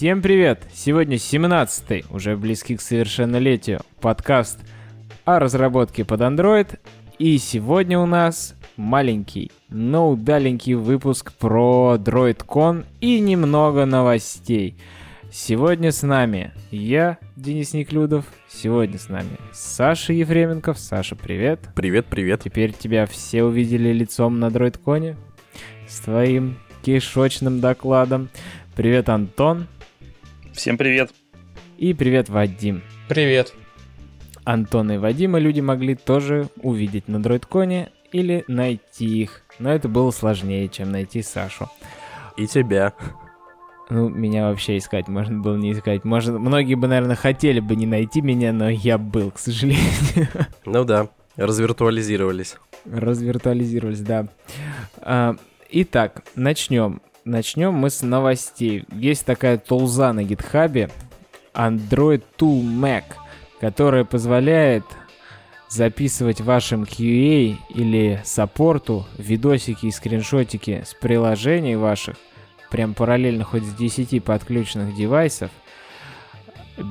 Всем привет! Сегодня 17-й, уже близкий к совершеннолетию, подкаст о разработке под Android. И сегодня у нас маленький, но удаленький выпуск про DroidCon и немного новостей. Сегодня с нами я, Денис Неклюдов. Сегодня с нами Саша Ефременков. Саша, привет. Привет, привет. Теперь тебя все увидели лицом на DroidCon с твоим кишочным докладом. Привет, Антон. Всем привет. И привет, Вадим. Привет. Антона и Вадима люди могли тоже увидеть на DroidCon или найти их. Но это было сложнее, чем найти Сашу. И тебя. Ну, меня вообще искать можно было не искать. Может, многие бы, наверное, хотели бы не найти меня, но я был, к сожалению. Ну да, развиртуализировались. Развиртуализировались, да. А, итак, начнем. Начнем мы с новостей. Есть такая тулза на гитхабе Android Tool Mac, которая позволяет записывать вашим QA или саппорту видосики и скриншотики с приложений ваших прям параллельно хоть с 10 подключенных девайсов,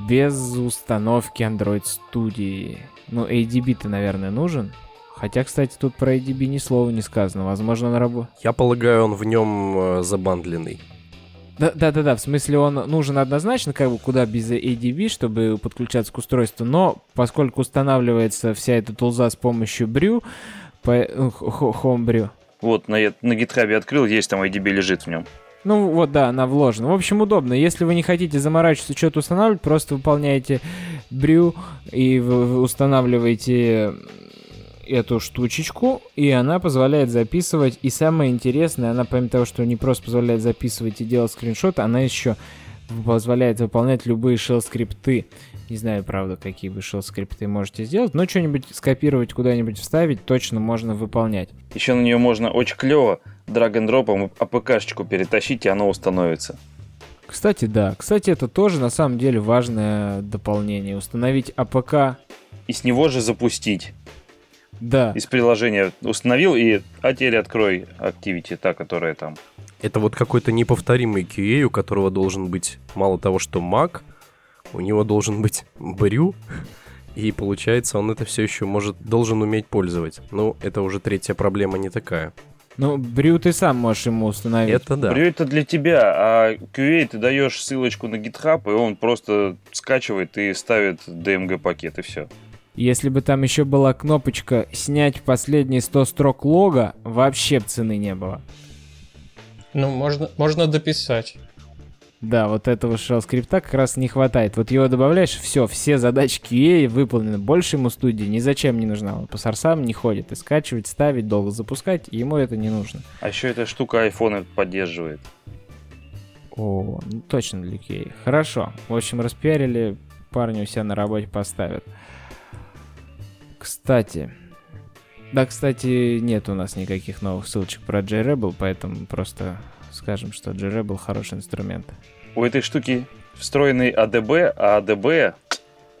без установки Android Studio. Ну, ADB-то, наверное, нужен. Хотя, кстати, тут про ADB ни слова не сказано. Возможно, на работу. Я полагаю, он в нем э, забандленный. Да, да, да, да, в смысле он нужен однозначно, как бы куда без ADB, чтобы подключаться к устройству, но поскольку устанавливается вся эта тулза с помощью Brew, по, Homebrew. Вот, на, на GitHub открыл, есть там ADB лежит в нем. Ну вот, да, она вложена. В общем, удобно. Если вы не хотите заморачиваться, что-то устанавливать, просто выполняете брю и вы устанавливаете эту штучечку, и она позволяет записывать. И самое интересное, она помимо того, что не просто позволяет записывать и делать скриншоты, она еще позволяет выполнять любые shell-скрипты. Не знаю, правда, какие вы shell-скрипты можете сделать, но что-нибудь скопировать, куда-нибудь вставить точно можно выполнять. Еще на нее можно очень клево drag-n-drop ом APK шечку перетащить, и оно установится. Кстати, да. Кстати, это тоже на самом деле важное дополнение. Установить APK. И с него же запустить. Да. Из приложения установил, и а теперь открой Activity, та, которая там. Это вот какой-то неповторимый QA, у которого должен быть мало того, что Mac, у него должен быть Brew, и получается, он это все еще может, должен уметь пользовать. Ну, это уже третья проблема не такая. Ну, Брю ты сам можешь ему установить. Это да. Брю это для тебя, а QA ты даешь ссылочку на GitHub, и он просто скачивает и ставит DMG пакет, и все. Если бы там еще была кнопочка «Снять последние 100 строк лога», вообще цены не было. Ну, можно, можно дописать. Да, вот этого shell скрипта как раз не хватает. Вот его добавляешь, все, все задачи QA выполнены. Больше ему студии ни зачем не нужна. Он по сорсам не ходит. И скачивать, ставить, долго запускать, ему это не нужно. А еще эта штука iPhone поддерживает. О, ну точно для QA. Хорошо. В общем, распиарили, парни у себя на работе поставят. Кстати, да, кстати, нет у нас никаких новых ссылочек про JRebel, поэтому просто скажем, что JRebel хороший инструмент. У этой штуки встроенный ADB, а ADB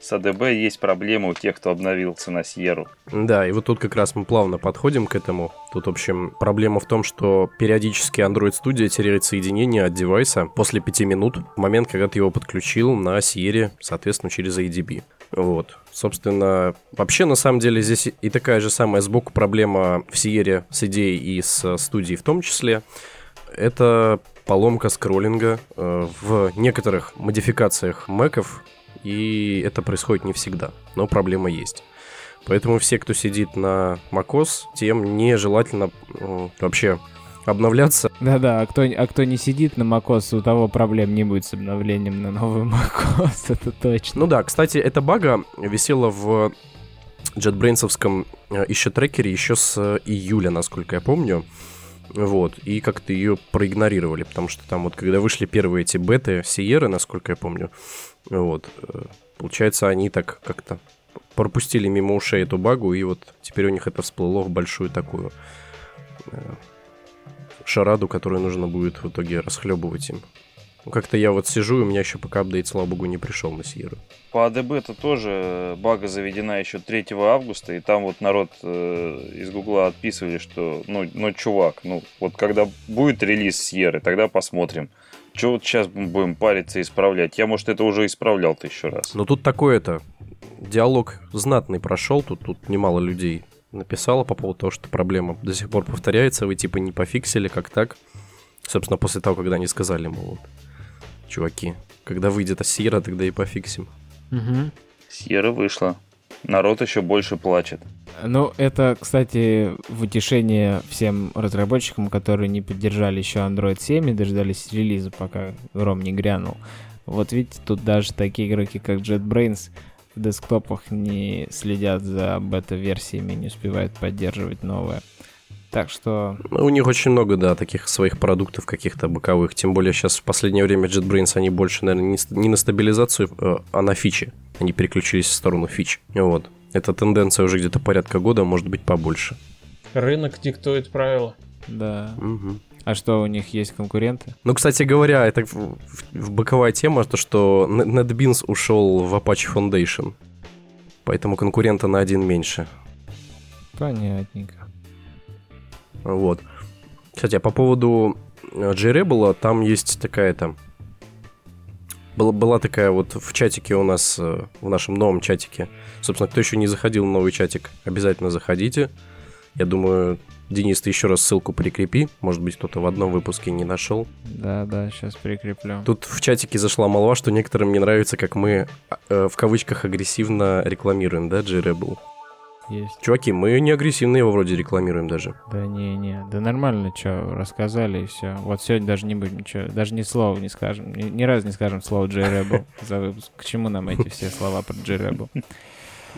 с ADB есть проблема у тех, кто обновился на Sierra. Да, и вот тут как раз мы плавно подходим к этому. Тут, в общем, проблема в том, что периодически Android Studio теряет соединение от девайса после 5 минут, в момент, когда ты его подключил на Sierra, соответственно, через ADB. Вот. Собственно, вообще, на самом деле, здесь и такая же самая сбоку проблема в Sierra с идеей и с студией в том числе. Это поломка скроллинга э, в некоторых модификациях мэков, и это происходит не всегда, но проблема есть. Поэтому все, кто сидит на macOS, тем нежелательно э, вообще обновляться. Да-да, а кто, а кто не сидит на macOS, у того проблем не будет с обновлением на новый macOS, это точно. Ну да, кстати, эта бага висела в JetBrains э, еще трекере еще с июля, насколько я помню. Вот, и как-то ее проигнорировали, потому что там вот, когда вышли первые эти беты Сиеры, насколько я помню, вот, э, получается, они так как-то пропустили мимо ушей эту багу, и вот теперь у них это всплыло в большую такую э, шараду, которую нужно будет в итоге расхлебывать им. Ну, как-то я вот сижу, и у меня еще пока апдейт, слава богу, не пришел на Сьерру. По ADB это тоже бага заведена еще 3 августа, и там вот народ э, из Гугла отписывали, что, ну, ну, чувак, ну, вот когда будет релиз Сьерры, тогда посмотрим. Че вот сейчас будем париться и исправлять? Я, может, это уже исправлял тысячу раз. Но тут такое-то, диалог знатный прошел, тут, тут немало людей написало по поводу того, что проблема до сих пор повторяется, вы типа не пофиксили, как так. Собственно, после того, когда они сказали, мол, вот, чуваки, когда выйдет Асира, тогда и пофиксим. Угу. Сьерра вышла. Народ еще больше плачет. Ну, это, кстати, в утешение всем разработчикам, которые не поддержали еще Android 7 и дождались релиза, пока Ром не грянул. Вот видите, тут даже такие игроки, как JetBrains, десктопах не следят за бета-версиями, не успевают поддерживать новое. Так что... Ну, у них очень много, да, таких своих продуктов каких-то боковых. Тем более сейчас в последнее время JetBrains, они больше, наверное, не на стабилизацию, э, а на фичи. Они переключились в сторону фич. Вот. Эта тенденция уже где-то порядка года, может быть, побольше. Рынок диктует правила. Да. Угу. А что, у них есть конкуренты? Ну, кстати говоря, это в, боковая тема, то, что NetBeans ушел в Apache Foundation. Поэтому конкурента на один меньше. Понятненько. Вот. Кстати, а по поводу JRebel, там есть такая-то... Была, была такая вот в чатике у нас, э, в нашем новом чатике. Собственно, кто еще не заходил в новый чатик, обязательно заходите. Я думаю, Денис, ты еще раз ссылку прикрепи. Может быть, кто-то в одном выпуске не нашел. Да, да, сейчас прикреплю. Тут в чатике зашла молва, что некоторым не нравится, как мы э, в кавычках агрессивно рекламируем, да, G-Rebel? Есть. Чуваки, мы не агрессивно его вроде рекламируем даже. Да не-не, да нормально, что, рассказали и все. Вот сегодня даже не будем ничего, даже ни слова не скажем, ни, ни разу не скажем слово за выпуск. К чему нам эти все слова про J-Rebel?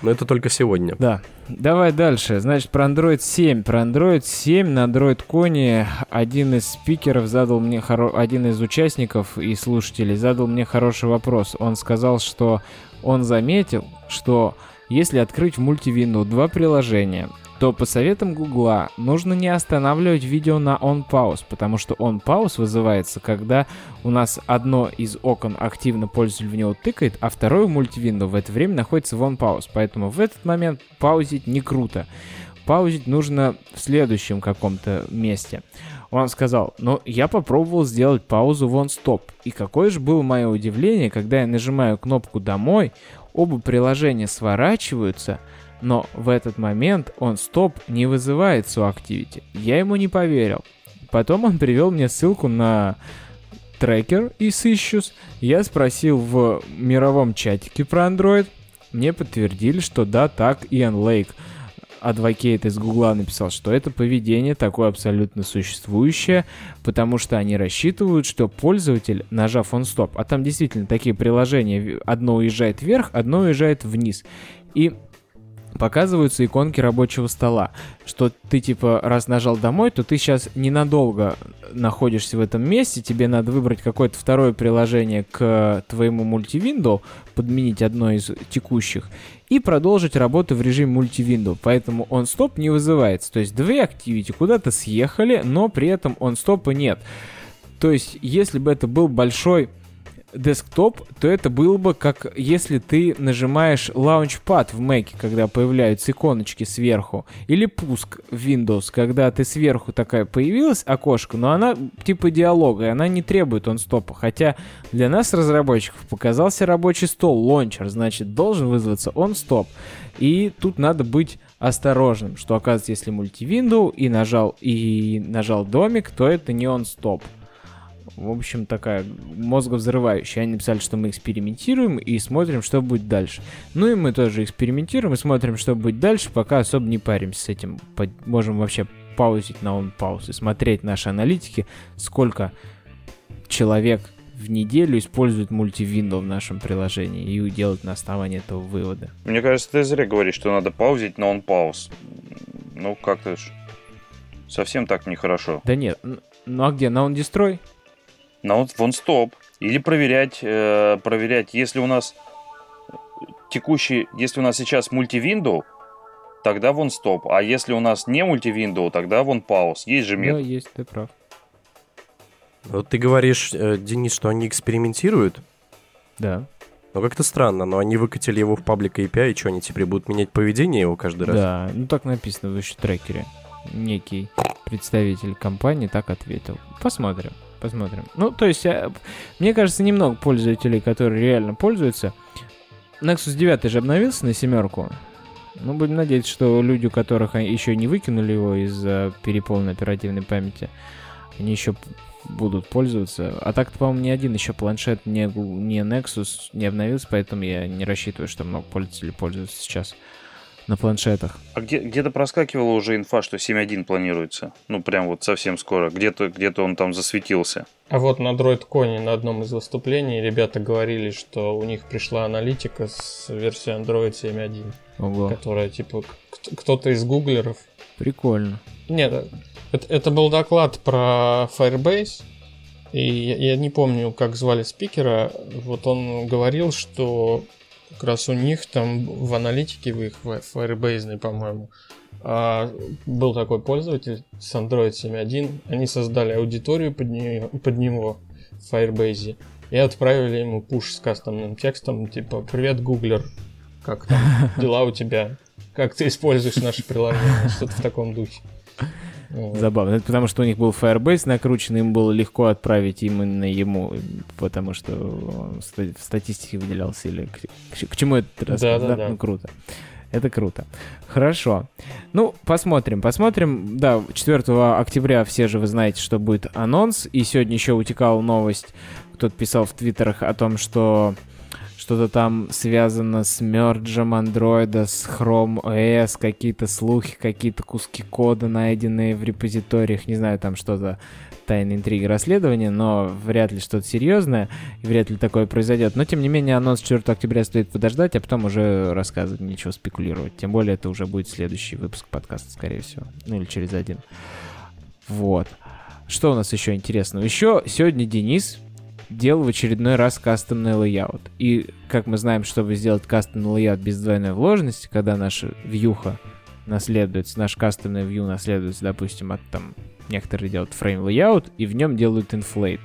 Но это только сегодня. Да. Давай дальше. Значит, про Android 7. Про Android 7 на Android Коне один из спикеров задал мне хоро... один из участников и слушателей задал мне хороший вопрос. Он сказал, что он заметил, что если открыть в мультивинду два приложения, то по советам Гугла нужно не останавливать видео на on pause, потому что on pause вызывается, когда у нас одно из окон активно пользователь в него тыкает, а второе мультивинду в это время находится в on pause. Поэтому в этот момент паузить не круто. Паузить нужно в следующем каком-то месте. Он сказал, ну, я попробовал сделать паузу в on-stop. И какое же было мое удивление, когда я нажимаю кнопку «Домой», Оба приложения сворачиваются, но в этот момент он стоп не вызывает SoActivity. Я ему не поверил. Потом он привел мне ссылку на трекер из Issues. Я спросил в мировом чатике про Android. Мне подтвердили, что да, так, Иэн Лейк – адвокейт из Гугла написал, что это поведение такое абсолютно существующее, потому что они рассчитывают, что пользователь, нажав он стоп, а там действительно такие приложения, одно уезжает вверх, одно уезжает вниз. И показываются иконки рабочего стола, что ты типа раз нажал домой, то ты сейчас ненадолго находишься в этом месте, тебе надо выбрать какое-то второе приложение к твоему мультивинду, подменить одно из текущих, и продолжить работу в режиме мультивинду. Поэтому он стоп не вызывается. То есть две activity куда-то съехали, но при этом он стопа нет. То есть, если бы это был большой десктоп, то это было бы как если ты нажимаешь Launchpad в Mac, когда появляются иконочки сверху, или пуск в Windows, когда ты сверху такая появилась окошко, но она типа диалога, и она не требует он стопа. Хотя для нас, разработчиков, показался рабочий стол, лончер, значит, должен вызваться он стоп. И тут надо быть осторожным, что оказывается, если мультивинду и нажал, и нажал домик, то это не он стоп. В общем, такая мозговзрывающая. Они написали, что мы экспериментируем и смотрим, что будет дальше. Ну и мы тоже экспериментируем и смотрим, что будет дальше, пока особо не паримся с этим. Можем вообще паузить на он пауз и смотреть наши аналитики, сколько человек в неделю использует мультивинду в нашем приложении и делать на основании этого выводы. Мне кажется, ты зря говоришь, что надо паузить на он пауз. Ну, как-то ж совсем так нехорошо. Да нет, ну а где? На он дестрой? На вот вон стоп. Или проверять, э, проверять, если у нас текущий, если у нас сейчас мультивиндоу, тогда вон стоп. А если у нас не мультивиндоу, тогда вон пауз. Есть же метод. Да, есть, ты прав. Вот ты говоришь, э, Денис, что они экспериментируют? Да. Ну как-то странно, но они выкатили его в паблик API, и что, они теперь будут менять поведение его каждый раз? Да, ну так написано в еще трекере. Некий представитель компании так ответил. Посмотрим. Посмотрим. Ну, то есть, мне кажется, немного пользователей, которые реально пользуются. Nexus 9 же обновился на семерку. Ну, будем надеяться, что люди, у которых еще не выкинули его из-за переполненной оперативной памяти, они еще будут пользоваться. А так, по-моему, ни один еще планшет не, не Nexus не обновился, поэтому я не рассчитываю, что много пользователей пользуются сейчас на планшетах. А где, где-то проскакивала уже инфа, что 7.1 планируется. Ну, прям вот совсем скоро. Где-то, где-то он там засветился. А вот на DroidCon на одном из выступлений ребята говорили, что у них пришла аналитика с версии Android 7.1. Ого. Которая, типа, кто-то из гуглеров. Прикольно. Нет, это, это был доклад про Firebase. И я, я не помню, как звали спикера. Вот он говорил, что как раз у них там в аналитике, в их Firebase, по-моему, а, был такой пользователь с Android 7.1. Они создали аудиторию под, нее, под него в Firebase и отправили ему пуш с кастомным текстом, типа «Привет, гуглер, как там дела у тебя? Как ты используешь наше приложение?» Что-то в таком духе. Забавно. Это потому, что у них был Firebase накручен, им было легко отправить именно ему, потому что в статистике выделялся или к, к чему это рассказ, да, да, да? Ну, круто. Это круто. Хорошо. Ну, посмотрим, посмотрим. Да, 4 октября все же вы знаете, что будет анонс. И сегодня еще утекала новость, кто-то писал в твиттерах о том, что что-то там связано с мерджем андроида, с Chrome OS, какие-то слухи, какие-то куски кода, найденные в репозиториях, не знаю, там что-то тайные интриги расследования, но вряд ли что-то серьезное, и вряд ли такое произойдет. Но, тем не менее, анонс 4 октября стоит подождать, а потом уже рассказывать, ничего спекулировать. Тем более, это уже будет следующий выпуск подкаста, скорее всего. Ну, или через один. Вот. Что у нас еще интересного? Еще сегодня Денис делал в очередной раз кастомный layout. И, как мы знаем, чтобы сделать кастомный layout без двойной вложенности, когда наша вьюха наследуется, наш кастомный view наследуется, допустим, от там некоторые делают frame layout, и в нем делают inflate.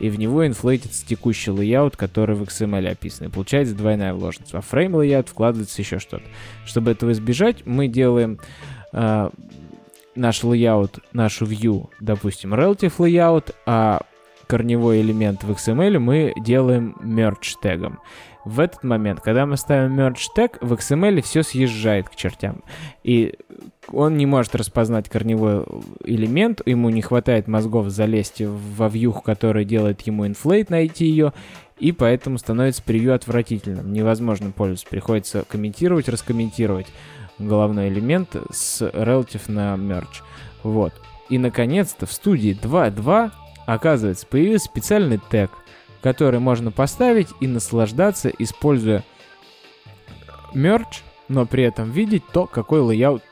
И в него инфлейтится текущий layout, который в XML описан. И получается двойная вложенность. А frame layout вкладывается еще что-то. Чтобы этого избежать, мы делаем э, наш layout, нашу view, допустим, relative layout, а корневой элемент в XML мы делаем merge тегом. В этот момент, когда мы ставим merge тег, в XML все съезжает к чертям. И он не может распознать корневой элемент, ему не хватает мозгов залезть во вьюх, который делает ему inflate, найти ее, и поэтому становится превью отвратительным. Невозможно пользоваться, приходится комментировать, раскомментировать головной элемент с relative на merge. Вот. И, наконец-то, в студии 2.2 Оказывается, появился специальный тег, который можно поставить и наслаждаться, используя merge, но при этом видеть то, какой layout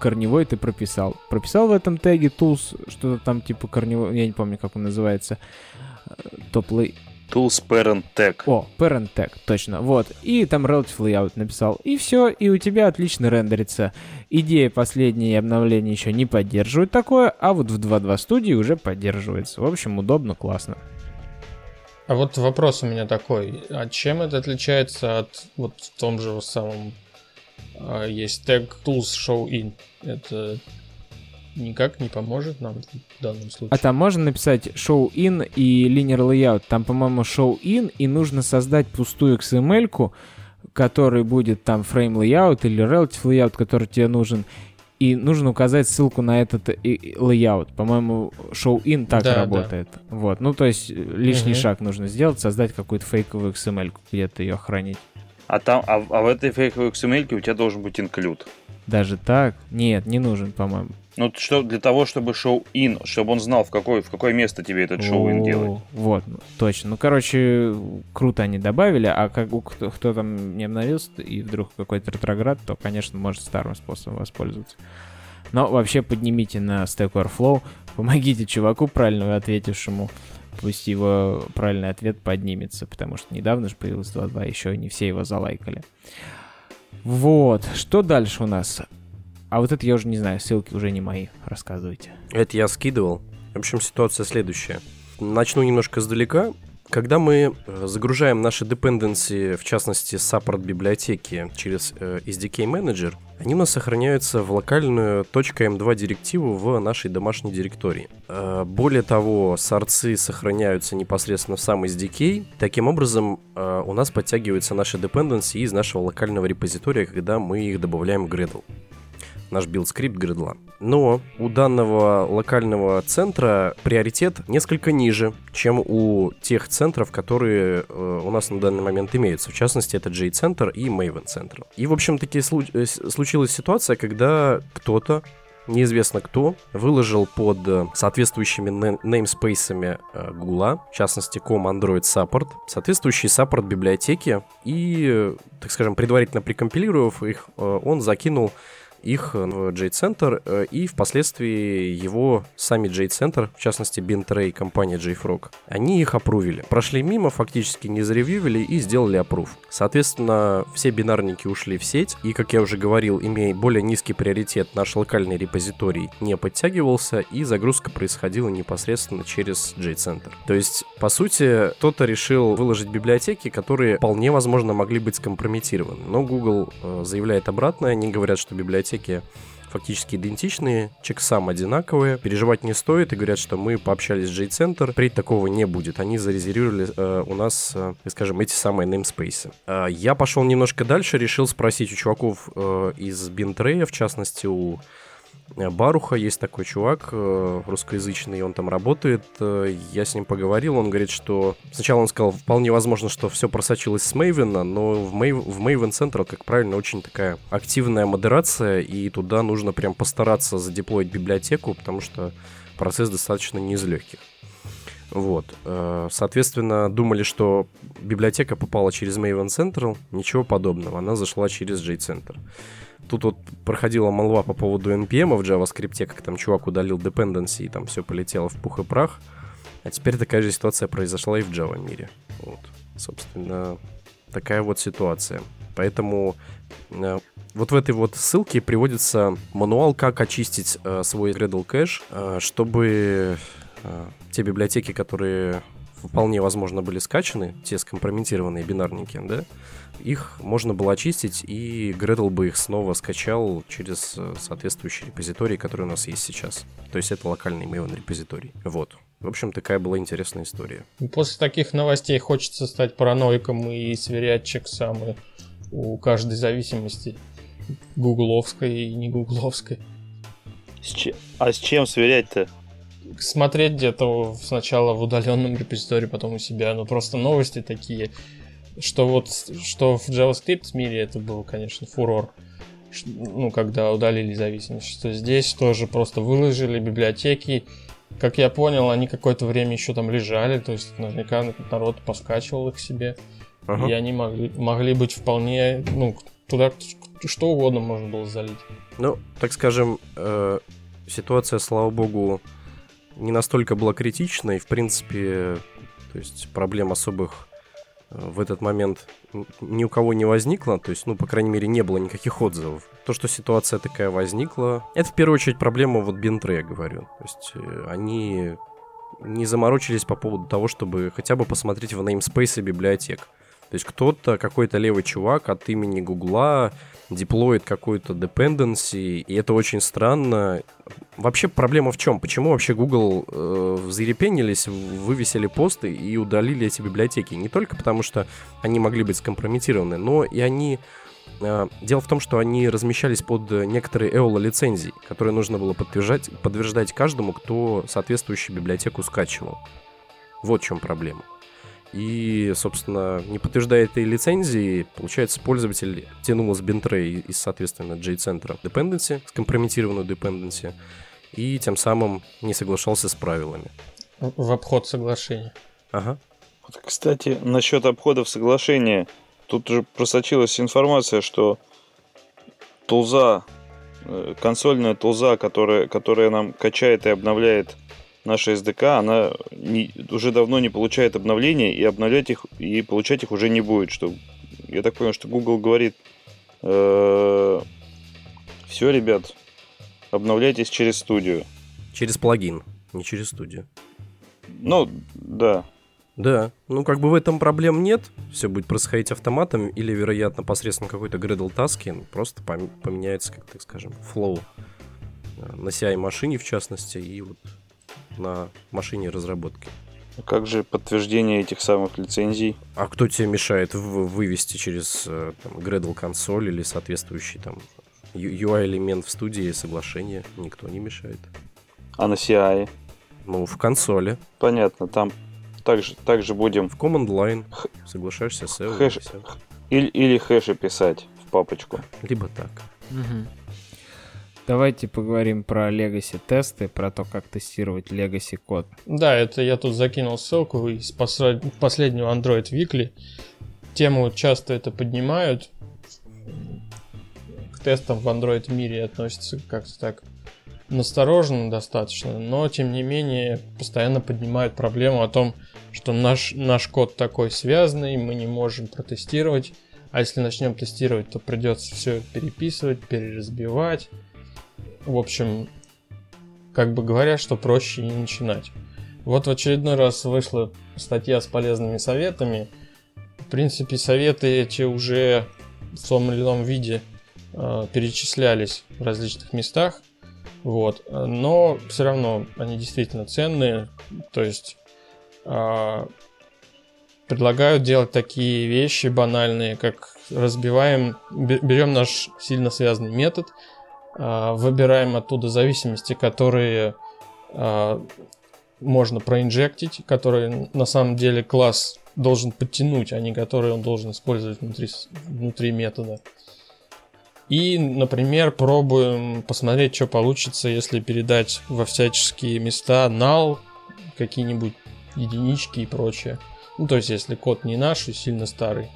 корневой ты прописал. Прописал в этом теге tools, что-то там типа корневой, я не помню, как он называется, top lay... Tools Parent Tag. О, Parent Tag, точно. Вот. И там Relative Layout написал. И все, и у тебя отлично рендерится. Идея последние обновления еще не поддерживают такое, а вот в 2.2 студии уже поддерживается. В общем, удобно, классно. А вот вопрос у меня такой. А чем это отличается от вот в том же самом а, есть тег tools show in? Это никак не поможет нам в данном случае. А там можно написать show in и linear layout. Там, по-моему, show in, и нужно создать пустую XML-ку, который будет там frame layout или relative layout, который тебе нужен. И нужно указать ссылку на этот layout. По-моему, show in так да, работает. Да. Вот. Ну, то есть лишний угу. шаг нужно сделать, создать какую-то фейковую XML, где-то ее хранить. А там, а, а в этой фейковой XML у тебя должен быть инклюд. Даже так? Нет, не нужен, по-моему. Ну, что для того, чтобы шоу-ин, чтобы он знал, в, какой, в какое место тебе этот шоу-ин делать. Вот, точно. Ну, короче, круто они добавили, а как кто, кто там не обновился и вдруг какой-то ретроград, то, конечно, может старым способом воспользоваться. Но вообще поднимите на Stack Overflow, помогите чуваку, правильно ответившему, пусть его правильный ответ поднимется, потому что недавно же появилось 2.2, еще не все его залайкали. Вот, что дальше у нас? А вот это я уже не знаю, ссылки уже не мои. Рассказывайте. Это я скидывал. В общем, ситуация следующая. Начну немножко издалека. Когда мы э, загружаем наши dependency, в частности, support библиотеки через э, SDK Manager, они у нас сохраняются в локальную .m2 директиву в нашей домашней директории. Э, более того, сорцы сохраняются непосредственно в сам SDK. Таким образом, у нас подтягиваются наши dependency из нашего локального репозитория, когда мы их добавляем в Gradle наш build script Gradle а. Но у данного локального центра приоритет несколько ниже, чем у тех центров, которые э, у нас на данный момент имеются. В частности, это JCenter и Maven центр. И, в общем-таки, слу- случилась ситуация, когда кто-то неизвестно кто, выложил под э, соответствующими namespace э, Google, в частности, com Android Support, соответствующий support библиотеки, и, э, так скажем, предварительно прикомпилировав их, он закинул их в J-Center э, и впоследствии его сами J-Center, в частности Bintray, компания JFrog, они их опрувили. Прошли мимо, фактически не заревьювили и сделали опрув. Соответственно, все бинарники ушли в сеть, и, как я уже говорил, имея более низкий приоритет, наш локальный репозиторий не подтягивался, и загрузка происходила непосредственно через J-Center. То есть, по сути, кто-то решил выложить библиотеки, которые вполне возможно могли быть скомпрометированы. Но Google э, заявляет обратное, они говорят, что библиотеки библиотеки фактически идентичные, чексам одинаковые, переживать не стоит и говорят, что мы пообщались с J-Center, при такого не будет. Они зарезервировали э, у нас, э, скажем, эти самые namespace. Э, я пошел немножко дальше, решил спросить у чуваков э, из Бинтрея, в частности у Баруха, есть такой чувак э, русскоязычный, он там работает. Э, я с ним поговорил, он говорит, что... Сначала он сказал, вполне возможно, что все просочилось с Мейвена, но в, Maven, в Maven Central, как правильно, очень такая активная модерация, и туда нужно прям постараться задеплоить библиотеку, потому что процесс достаточно не из легких. Вот. Соответственно, думали, что библиотека попала через Maven Central. Ничего подобного. Она зашла через J-Center. Тут вот проходила молва по поводу NPM в JavaScript, как там чувак удалил dependency, и там все полетело в пух и прах. А теперь такая же ситуация произошла и в Java мире. Вот, собственно, такая вот ситуация. Поэтому э, вот в этой вот ссылке приводится мануал, как очистить э, свой Gradle кэш, э, чтобы э, те библиотеки, которые вполне возможно были скачаны, те скомпрометированные бинарники, да, их можно было очистить, и Gradle бы их снова скачал через э, соответствующий репозиторий, который у нас есть сейчас. То есть это локальный Maven репозиторий. Вот. В общем, такая была интересная история. После таких новостей хочется стать параноиком и сверять чексамы у каждой зависимости гугловской и не гугловской. С че... А с чем сверять-то? Смотреть где-то сначала в удаленном репозитории, потом у себя. Ну просто новости такие что вот что в JavaScript мире это был, конечно, фурор. Ну, когда удалили зависимость, что здесь тоже просто выложили библиотеки. Как я понял, они какое-то время еще там лежали, то есть наверняка народ поскачивал их себе. Ага. И они могли, могли быть вполне, ну, туда что угодно можно было залить. Ну, так скажем, э, ситуация, слава богу, не настолько была критичной. В принципе, то есть проблем особых в этот момент ни у кого не возникло, то есть, ну, по крайней мере, не было никаких отзывов. То, что ситуация такая возникла, это в первую очередь проблема вот Бинтре, я говорю. То есть э, они не заморочились по поводу того, чтобы хотя бы посмотреть в namespace библиотек. То есть кто-то, какой-то левый чувак от имени Гугла деплоит какую-то dependency, и это очень странно. Вообще проблема в чем? Почему вообще Google э, взрепенились, вывесили посты и удалили эти библиотеки? Не только потому, что они могли быть скомпрометированы, но и они... Э, дело в том, что они размещались под некоторые EOLA лицензии, которые нужно было подтверждать, подтверждать каждому, кто соответствующую библиотеку скачивал. Вот в чем проблема. И, собственно, не подтверждая этой лицензии, получается, пользователь тянул с бинтрей из, соответственно, J-центра dependency, скомпрометированную dependency, и тем самым не соглашался с правилами. В обход соглашения. Ага. Вот, кстати, насчет обходов соглашения. Тут уже просочилась информация, что тулза, э, консольная тулза, которая, которая нам качает и обновляет наша SDK, она не, уже давно не получает обновления, и обновлять их, и получать их уже не будет. Что, я так понял, что Google говорит, э, все, ребят, обновляйтесь через студию. Через плагин, не через студию. Ну, да. Да, ну как бы в этом проблем нет, все будет происходить автоматом или, вероятно, посредством какой-то Gradle таски, просто поменяется, как так скажем, флоу э, на CI-машине в частности и вот на машине разработки. А как же подтверждение этих самых лицензий? А кто тебе мешает вывести через э, там, Gradle консоль или соответствующий там UI-элемент в студии соглашение? Никто не мешает. А на CI? Ну, в консоли. Понятно, там также, также будем... В command line Х... соглашаешься с. Хэш... Или, или хэши писать в папочку. Либо так. Угу. Давайте поговорим про Legacy тесты, про то, как тестировать Legacy код. Да, это я тут закинул ссылку из последнего Android Weekly. Тему часто это поднимают. К тестам в Android мире относятся как-то так настороженно достаточно, но тем не менее постоянно поднимают проблему о том, что наш, наш код такой связанный, мы не можем протестировать, а если начнем тестировать, то придется все переписывать, переразбивать. В общем, как бы говорят, что проще не начинать. Вот в очередной раз вышла статья с полезными советами. В принципе, советы эти уже в том или ином виде э, перечислялись в различных местах. Вот. Но все равно они действительно ценные. То есть э, предлагают делать такие вещи банальные, как разбиваем, берем наш сильно связанный метод, выбираем оттуда зависимости, которые э, можно проинжектить, которые на самом деле класс должен подтянуть, а не которые он должен использовать внутри, внутри метода. И, например, пробуем посмотреть, что получится, если передать во всяческие места null, какие-нибудь единички и прочее. Ну, то есть, если код не наш и сильно старый.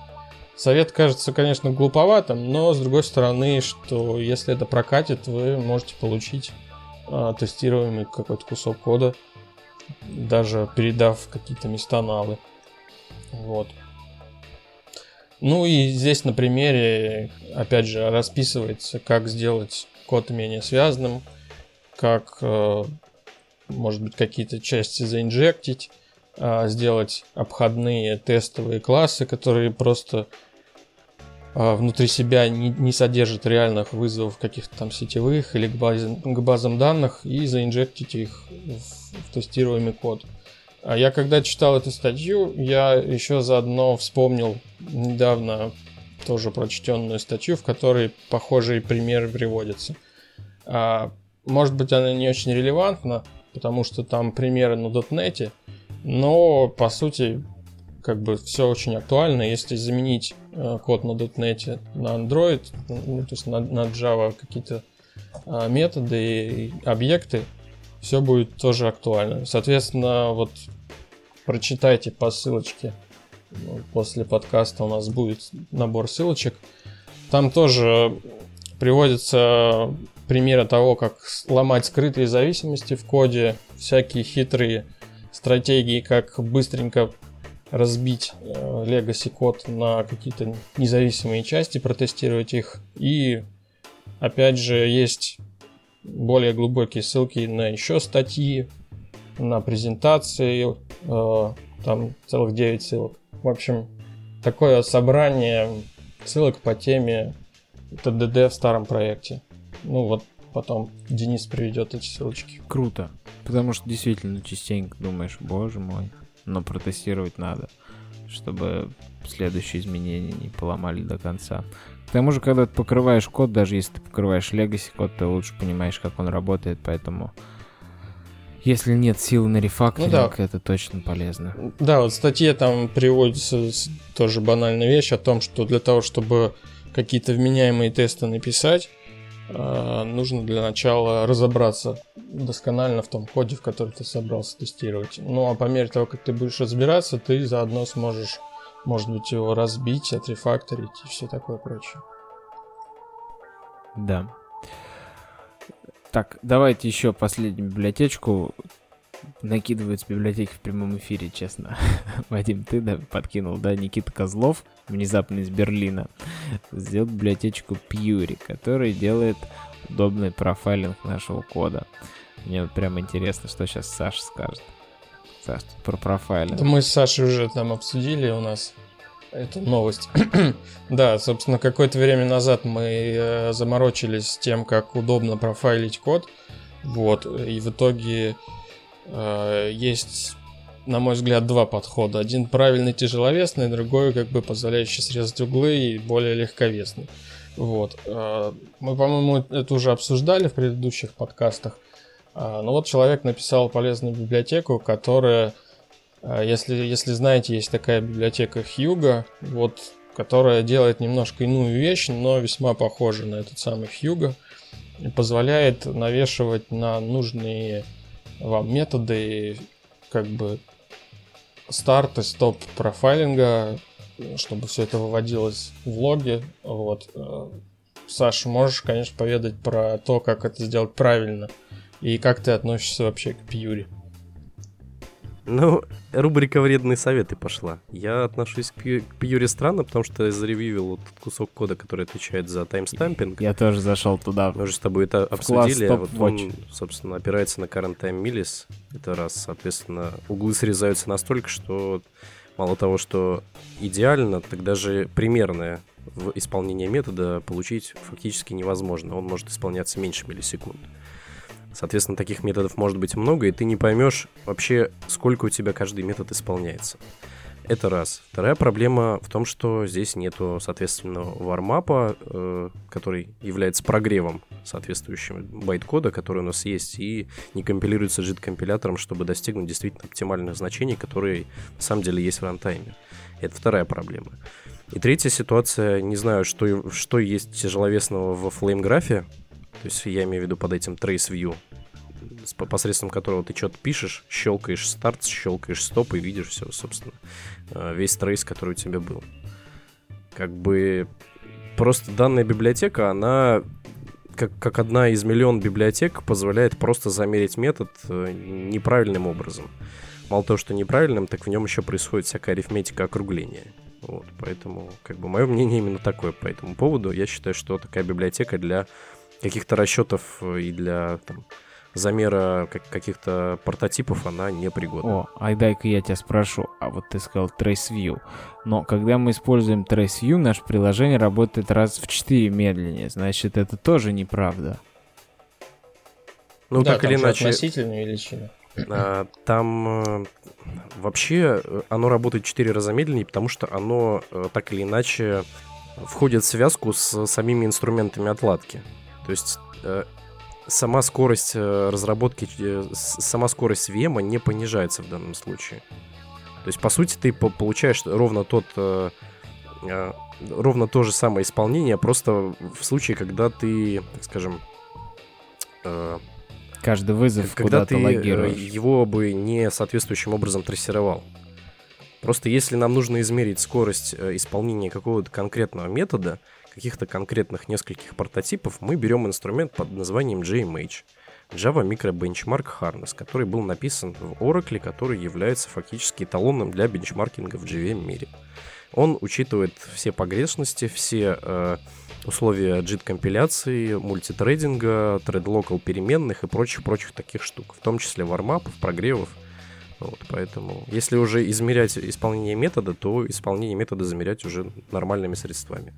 Совет кажется, конечно, глуповатым, но, с другой стороны, что если это прокатит, вы можете получить а, тестируемый какой-то кусок кода, даже передав какие-то места налы. Вот. Ну и здесь на примере, опять же, расписывается, как сделать код менее связанным, как, э, может быть, какие-то части заинжектить, а, сделать обходные тестовые классы, которые просто внутри себя не, не содержат реальных вызовов каких-то там сетевых или к, базе, к базам данных и заинжектить их в, в тестируемый код. А я когда читал эту статью, я еще заодно вспомнил недавно тоже прочтенную статью, в которой похожие примеры приводятся. А, может быть, она не очень релевантна, потому что там примеры на .NET, но по сути как бы все очень актуально. Если заменить э, код на .NET на Android, ну, то есть на, на Java какие-то э, методы и объекты, все будет тоже актуально. Соответственно, вот прочитайте по ссылочке. Ну, после подкаста у нас будет набор ссылочек. Там тоже приводятся примеры того, как ломать скрытые зависимости в коде, всякие хитрые стратегии, как быстренько разбить э, Legacy код на какие-то независимые части, протестировать их. И опять же есть более глубокие ссылки на еще статьи, на презентации, э, там целых 9 ссылок. В общем, такое собрание ссылок по теме ТДД в старом проекте. Ну вот потом Денис приведет эти ссылочки. Круто. Потому что действительно частенько думаешь, боже мой, но протестировать надо, чтобы следующие изменения не поломали до конца. К тому же, когда ты покрываешь код, даже если ты покрываешь Legacy код, ты лучше понимаешь, как он работает, поэтому если нет сил на рефакторинг, ну, да. это точно полезно. Да, вот в статье там приводится тоже банальная вещь о том, что для того, чтобы какие-то вменяемые тесты написать, нужно для начала разобраться досконально в том коде, в который ты собрался тестировать. Ну а по мере того, как ты будешь разбираться, ты заодно сможешь может быть, его разбить, отрефакторить и все такое прочее. Да. Так, давайте еще последнюю библиотечку. Накидывают с библиотеки в прямом эфире, честно. Вадим, ты да, подкинул, да, Никита Козлов, внезапно из Берлина, сделал библиотечку Puri, который делает удобный профайлинг нашего кода. Мне вот прям интересно, что сейчас Саша скажет. Так, про профайлинг. Да мы с Сашей уже там обсудили у нас эту новость. да, собственно, какое-то время назад мы э, заморочились с тем, как удобно профайлить код. Вот, и в итоге есть, на мой взгляд, два подхода. Один правильный, тяжеловесный, другой, как бы, позволяющий срезать углы и более легковесный. Вот. Э, мы, по-моему, это уже обсуждали в предыдущих подкастах. Э, ну вот человек написал полезную библиотеку, которая если, если знаете, есть такая библиотека Хьюга, вот, которая делает немножко иную вещь, но весьма похожа на этот самый Хьюга. И позволяет навешивать на нужные вам методы как бы старт и стоп профайлинга, чтобы все это выводилось в логи. Вот. Саша, можешь, конечно, поведать про то, как это сделать правильно и как ты относишься вообще к Пьюри? Ну, рубрика «Вредные советы» пошла. Я отношусь к, к Пьюре странно, потому что я заревьювил вот тот кусок кода, который отвечает за таймстампинг. Я тоже зашел туда. Мы уже с тобой это обсудили. А вот он, собственно, опирается на current time millis. Это раз, соответственно, углы срезаются настолько, что мало того, что идеально, так даже примерное в исполнение метода получить фактически невозможно. Он может исполняться меньше миллисекунд. Соответственно, таких методов может быть много, и ты не поймешь вообще, сколько у тебя каждый метод исполняется. Это раз. Вторая проблема в том, что здесь нету, соответственно, вармапа, э, который является прогревом соответствующего байт-кода, который у нас есть, и не компилируется JIT-компилятором, чтобы достигнуть действительно оптимальных значений, которые на самом деле есть в рантайме. Это вторая проблема. И третья ситуация, не знаю, что, что есть тяжеловесного в флейм-графе, то есть я имею в виду под этим trace view, посредством которого ты что-то пишешь, щелкаешь старт, щелкаешь стоп и видишь все, собственно, э, весь трейс, который у тебя был. Как бы просто данная библиотека, она как, как одна из миллион библиотек позволяет просто замерить метод э, неправильным образом. Мало того, что неправильным, так в нем еще происходит всякая арифметика округления. Вот, поэтому, как бы, мое мнение именно такое по этому поводу. Я считаю, что такая библиотека для каких-то расчетов э, и для там, замера каких-то прототипов она не пригодна. О, ай дай-ка я тебя спрошу, а вот ты сказал Trace View, но когда мы используем Trace View, наше приложение работает раз в 4 медленнее, значит это тоже неправда. Ну, да, так или иначе... относительная величина. А, там э, вообще э, оно работает в 4 раза медленнее, потому что оно так или иначе входит в связку с самими инструментами отладки. То есть э, сама скорость э, разработки, э, сама скорость VM не понижается в данном случае. То есть, по сути, ты получаешь ровно тот ровно то же самое исполнение, просто в случае, когда ты, так скажем, каждый вызов когда ты логируешь. его бы не соответствующим образом трассировал. Просто если нам нужно измерить скорость исполнения какого-то конкретного метода, каких-то конкретных нескольких прототипов, мы берем инструмент под названием JMH. Java Micro Benchmark Harness, который был написан в Oracle, который является фактически эталоном для бенчмаркинга в JVM мире. Он учитывает все погрешности, все э, условия JIT-компиляции, мультитрейдинга, тред-локал переменных и прочих-прочих таких штук, в том числе вармапов, прогревов. Вот, поэтому, если уже измерять исполнение метода, то исполнение метода замерять уже нормальными средствами.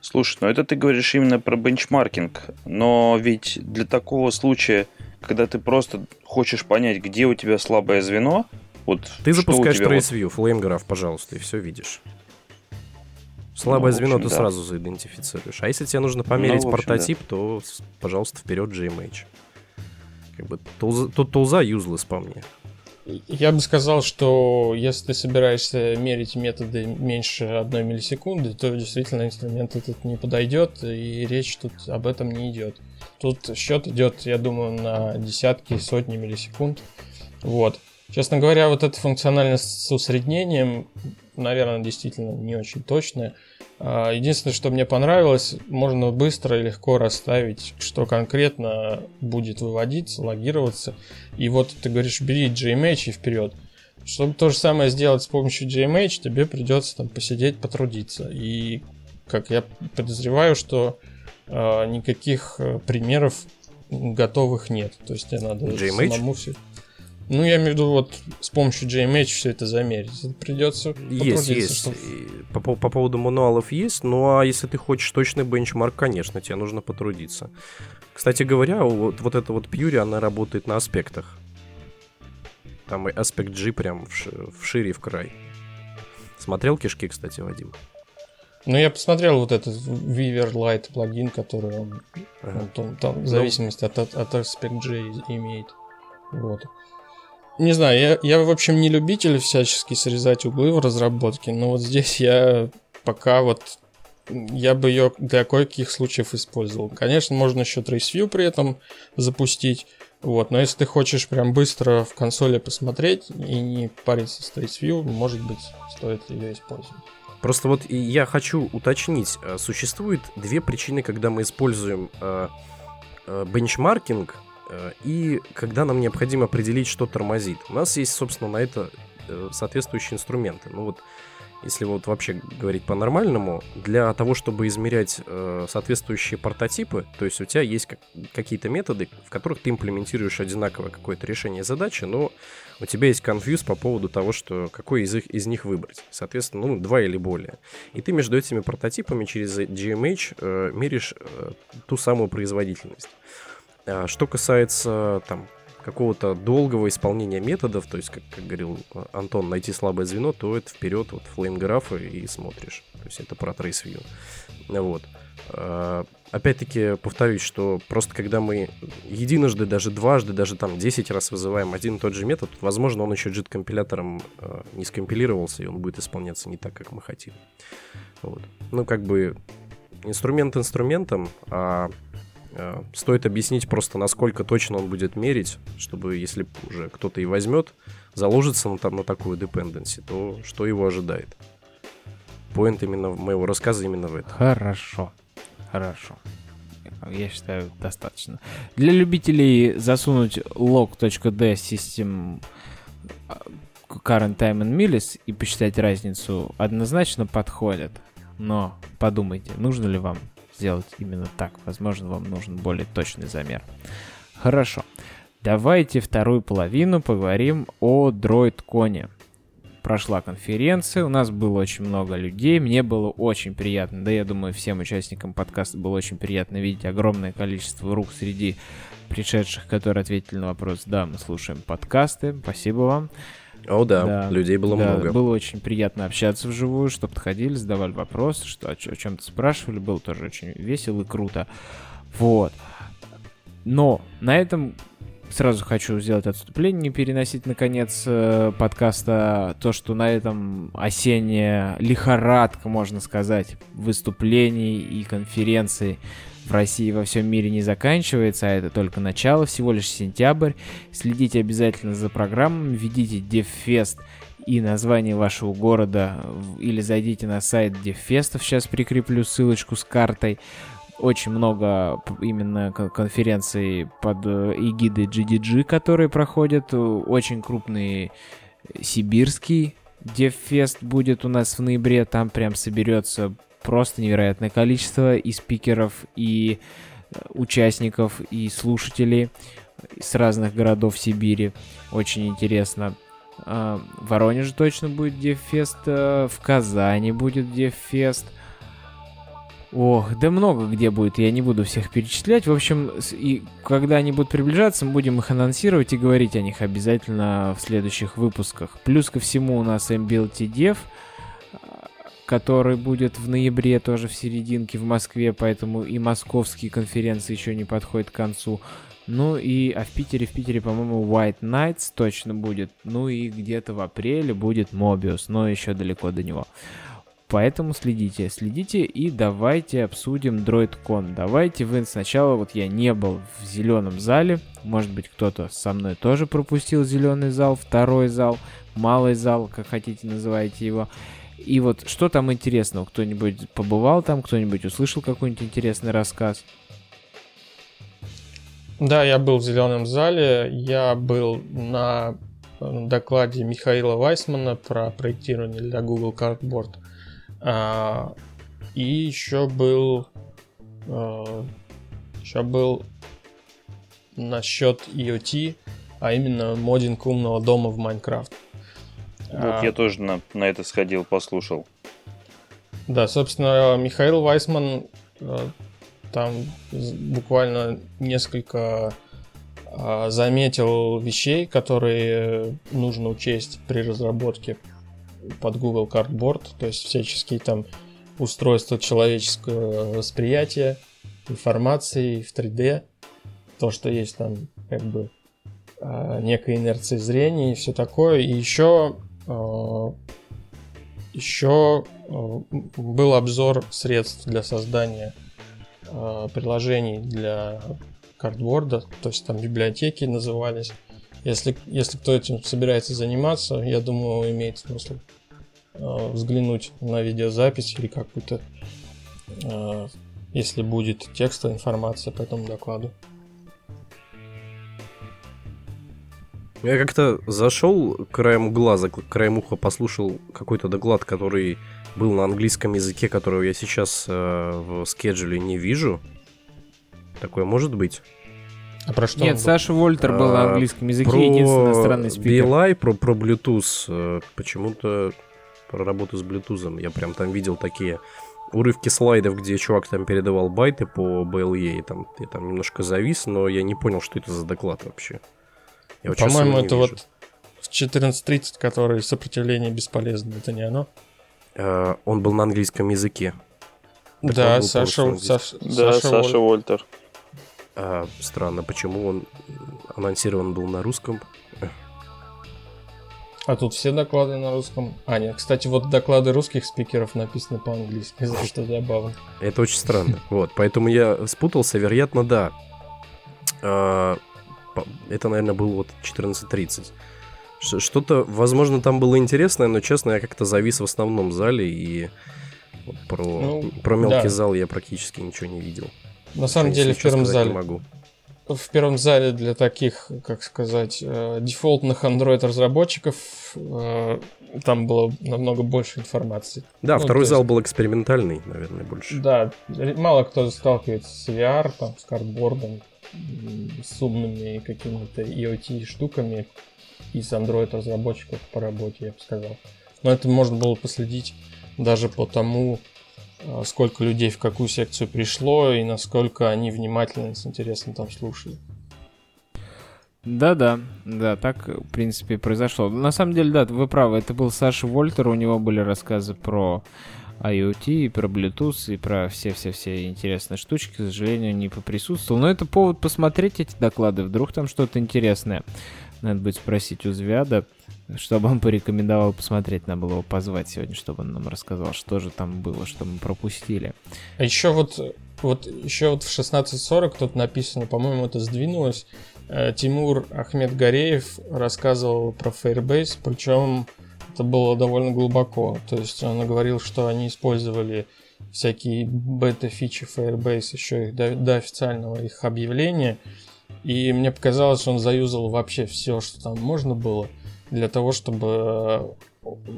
Слушай, ну это ты говоришь именно про бенчмаркинг, но ведь для такого случая, когда ты просто хочешь понять, где у тебя слабое звено, вот ты запускаешь TraceView, вот... FlameGraph, пожалуйста, и все видишь. Слабое ну, общем, звено ты да. сразу заидентифицируешь. А если тебе нужно померить ну, общем, прототип, да. то, пожалуйста, вперед GMH. Как бы тут тулза useless по мне. Я бы сказал, что если ты собираешься мерить методы меньше одной миллисекунды, то действительно инструмент этот не подойдет, и речь тут об этом не идет. Тут счет идет, я думаю, на десятки, сотни миллисекунд. Вот. Честно говоря, вот эта функциональность с усреднением, наверное, действительно не очень точная. А, единственное, что мне понравилось, можно быстро и легко расставить, что конкретно будет выводиться, логироваться. И вот ты говоришь, бери JMH и вперед. Чтобы то же самое сделать с помощью JMH, тебе придется там посидеть, потрудиться. И как я подозреваю, что э, никаких э, примеров готовых нет. То есть тебе надо JMH? самому все. Ну, я имею в виду, вот с помощью JMH все это замерить. Это придется Есть, есть. Чтобы... По, по поводу мануалов есть, ну а если ты хочешь точный бенчмарк, конечно, тебе нужно потрудиться. Кстати говоря, вот, вот эта вот Pure, она работает на аспектах. Там и аспект G прям в шире в край. Смотрел кишки, кстати, Вадим? Ну, я посмотрел вот этот Weaver Light плагин, который он, ага. он там, там, в ну, зависимости от, от, от Aspect J имеет. Вот. Не знаю, я, я, в общем, не любитель всячески срезать углы в разработке, но вот здесь я пока вот я бы ее для кое-каких случаев использовал. Конечно, можно еще Trace View при этом запустить, вот, но если ты хочешь прям быстро в консоли посмотреть и не париться с Trace View, может быть, стоит ее использовать. Просто вот я хочу уточнить, э, существует две причины, когда мы используем э, э, бенчмаркинг и когда нам необходимо определить, что тормозит. У нас есть, собственно, на это соответствующие инструменты. Ну вот если вот вообще говорить по-нормальному, для того, чтобы измерять э, соответствующие прототипы, то есть у тебя есть как, какие-то методы, в которых ты имплементируешь одинаковое какое-то решение задачи, но у тебя есть конфьюз по поводу того, что какой из, их, из них выбрать. Соответственно, ну, два или более. И ты между этими прототипами через GMH э, меришь э, ту самую производительность. А что касается там какого-то долгого исполнения методов, то есть, как, как говорил Антон, найти слабое звено, то это вперед вот флейм-графы и смотришь. То есть это про View. Вот. А, опять-таки повторюсь, что просто когда мы единожды, даже дважды, даже там 10 раз вызываем один и тот же метод, возможно, он еще JIT-компилятором э, не скомпилировался, и он будет исполняться не так, как мы хотим. Вот. Ну, как бы инструмент инструментом, а стоит объяснить просто, насколько точно он будет мерить, чтобы если уже кто-то и возьмет, заложится на, там, на такую dependency, то что его ожидает. Поинт именно моего рассказа именно в этом. Хорошо. Хорошо. Я считаю, достаточно. Для любителей засунуть log.d system э, current time and millis и посчитать разницу однозначно подходит. Но подумайте, нужно ли вам сделать именно так. Возможно, вам нужен более точный замер. Хорошо. Давайте вторую половину поговорим о DroidCon. Прошла конференция, у нас было очень много людей, мне было очень приятно, да я думаю всем участникам подкаста было очень приятно видеть огромное количество рук среди пришедших, которые ответили на вопрос, да, мы слушаем подкасты, спасибо вам. О, да, да людей было да, много. Было очень приятно общаться вживую, чтобы подходили, задавали вопросы, что, о, о чем-то спрашивали, было тоже очень весело и круто. Вот. Но на этом сразу хочу сделать отступление, не переносить наконец э, подкаста то, что на этом осенняя лихорадка, можно сказать, выступлений и конференций в России и во всем мире не заканчивается, а это только начало, всего лишь сентябрь. Следите обязательно за программами, введите DevFest и название вашего города или зайдите на сайт DevFest, сейчас прикреплю ссылочку с картой. Очень много именно конференций под э, эгидой GDG, которые проходят. Очень крупный сибирский DevFest будет у нас в ноябре. Там прям соберется просто невероятное количество и спикеров, и э, участников, и слушателей с разных городов Сибири. Очень интересно. А, в Воронеже точно будет Девфест, э, в Казани будет Девфест. Ох, да много где будет, я не буду всех перечислять. В общем, и когда они будут приближаться, мы будем их анонсировать и говорить о них обязательно в следующих выпусках. Плюс ко всему у нас MBLT Dev — который будет в ноябре тоже в серединке в Москве, поэтому и московские конференции еще не подходят к концу. Ну и, а в Питере, в Питере, по-моему, White Nights точно будет. Ну и где-то в апреле будет Mobius, но еще далеко до него. Поэтому следите, следите и давайте обсудим DroidCon. Давайте вы сначала, вот я не был в зеленом зале, может быть кто-то со мной тоже пропустил зеленый зал, второй зал, малый зал, как хотите называйте его. И вот что там интересного? Кто-нибудь побывал там, кто-нибудь услышал какой-нибудь интересный рассказ? Да, я был в зеленом зале. Я был на э, докладе Михаила Вайсмана про проектирование для Google Cardboard. А, и еще был а, еще был насчет IoT а именно моддинг умного дома в Майнкрафт. Вот а, я тоже на, на это сходил, послушал. Да, собственно, Михаил Вайсман э, там буквально несколько а, заметил вещей, которые нужно учесть при разработке под Google Cardboard, то есть всяческие там устройства человеческого восприятия, информации в 3D, то, что есть там как бы а, некая инерция зрения и все такое. И еще еще был обзор средств для создания э, приложений для картборда, то есть там библиотеки назывались. Если, если кто этим собирается заниматься, я думаю, имеет смысл э, взглянуть на видеозапись или какую-то, э, если будет текстовая информация по этому докладу. Я как-то зашел краем глаза, краем уха послушал какой-то доклад, который был на английском языке, которого я сейчас э, в скеджуле не вижу. Такое может быть? А про что? Нет, Саша Вольтер был на а, английском языке, про единственный иностранный спикер. BLI, про, про Bluetooth. Э, почему-то про работу с Bluetooth. Я прям там видел такие урывки слайдов, где чувак там передавал байты по BLE, и там, я там немножко завис, но я не понял, что это за доклад вообще. По-моему, это вот в 14.30, который сопротивление бесполезно, это не оно? Uh, он был на английском языке. да, Саша, Саша, да, Саша, Саша Вольтер. А, странно, почему он анонсирован был на русском? А тут все доклады на русском. А, нет, кстати, вот доклады русских спикеров написаны по-английски, за что забавно. Это очень странно. Вот, поэтому я спутался, вероятно, да. Это, наверное, был вот 14.30. Что-то, возможно, там было интересное, но, честно, я как-то завис в основном зале, и про, ну, про мелкий да. зал я практически ничего не видел. На самом деле, в первом зале... Не могу. В первом зале для таких, как сказать, э, дефолтных Android-разработчиков э, там было намного больше информации. Да, ну, второй зал был экспериментальный, наверное, больше. Да, мало кто сталкивается с VR, там, с картбордом, с умными какими-то IoT штуками из Android разработчиков по работе, я бы сказал. Но это можно было последить даже по тому, а, сколько людей в какую секцию пришло и насколько они внимательно с интересом там слушали. Да-да, да, так, в принципе, произошло. На самом деле, да, вы правы, это был Саша Вольтер, у него были рассказы про IoT, и про Bluetooth, и про все-все-все интересные штучки, к сожалению, не поприсутствовал. Но это повод посмотреть эти доклады, вдруг там что-то интересное. Надо будет спросить у Звяда, чтобы он порекомендовал посмотреть, надо было его позвать сегодня, чтобы он нам рассказал, что же там было, что мы пропустили. А еще вот, вот еще вот в 16.40 тут написано, по-моему, это сдвинулось, э, Тимур Ахмед Гореев рассказывал про Firebase, причем это было довольно глубоко. То есть он говорил, что они использовали всякие бета-фичи Firebase еще их до, до официального их объявления. И мне показалось, он заюзал вообще все, что там можно было, для того, чтобы э,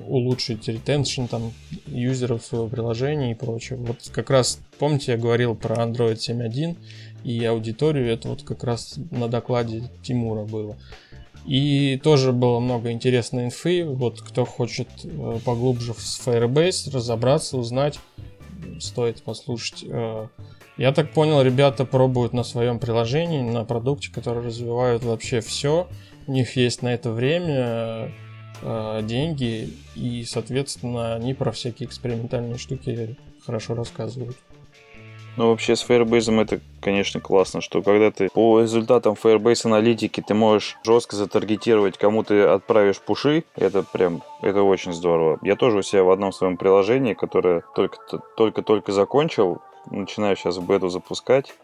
улучшить ретеншн там юзеров своего приложения и прочее. Вот как раз, помните, я говорил про Android 7.1 и аудиторию, это вот как раз на докладе Тимура было. И тоже было много интересной инфы. Вот кто хочет э, поглубже в Firebase разобраться, узнать, стоит послушать. Э, я так понял, ребята пробуют на своем приложении, на продукте, который развивают вообще все. У них есть на это время, э, деньги, и, соответственно, они про всякие экспериментальные штуки хорошо рассказывают. Ну, вообще с Firebase это, конечно, классно, что когда ты по результатам Firebase аналитики ты можешь жестко затаргетировать, кому ты отправишь пуши, это прям, это очень здорово. Я тоже у себя в одном своем приложении, которое только-только закончил, начинаю сейчас в бету запускать,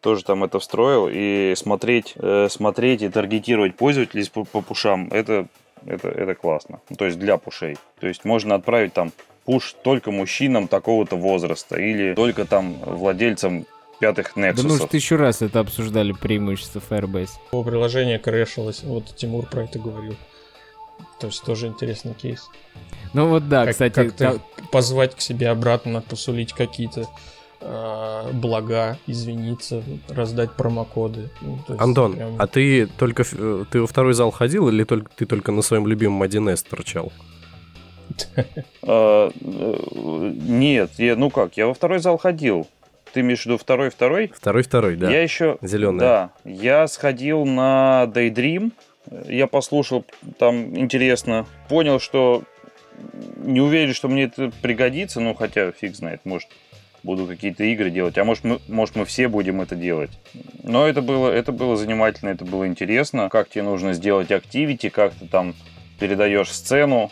тоже там это встроил, и смотреть, э, смотреть и таргетировать пользователей по, по пушам, это, это, это классно. То есть для пушей. То есть можно отправить там пуш только мужчинам такого-то возраста или только там владельцам пятых Nexus. Да ну что еще раз это обсуждали преимущество Firebase. Его приложение крэшилось, вот Тимур про это говорил. То есть тоже интересный кейс. Ну вот да, как, кстати... Как-то та... позвать к себе обратно, посулить какие-то э, блага, извиниться, раздать промокоды. Ну, есть Антон, прям- а ты только э, ты во второй зал ходил или только ты только на своем любимом 1С торчал? А, э, Нет, ну как, я во второй зал ходил. Ты имеешь в виду второй-второй? Второй-второй, да. Я еще... Зелёная. Да, я сходил на Daydream, я послушал, там интересно, понял, что не уверен, что мне это пригодится, ну хотя фиг знает, может буду какие-то игры делать, а может мы, может мы все будем это делать. Но это было, это было занимательно, это было интересно, как тебе нужно сделать активити, как ты там передаешь сцену,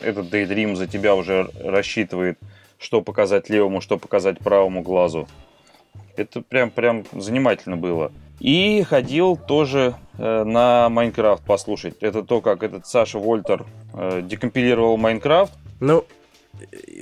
этот Daydream за тебя уже рассчитывает, что показать левому, что показать правому глазу. Это прям, прям занимательно было. И ходил тоже э, на Майнкрафт послушать. Это то, как этот Саша Вольтер э, декомпилировал Майнкрафт. Ну,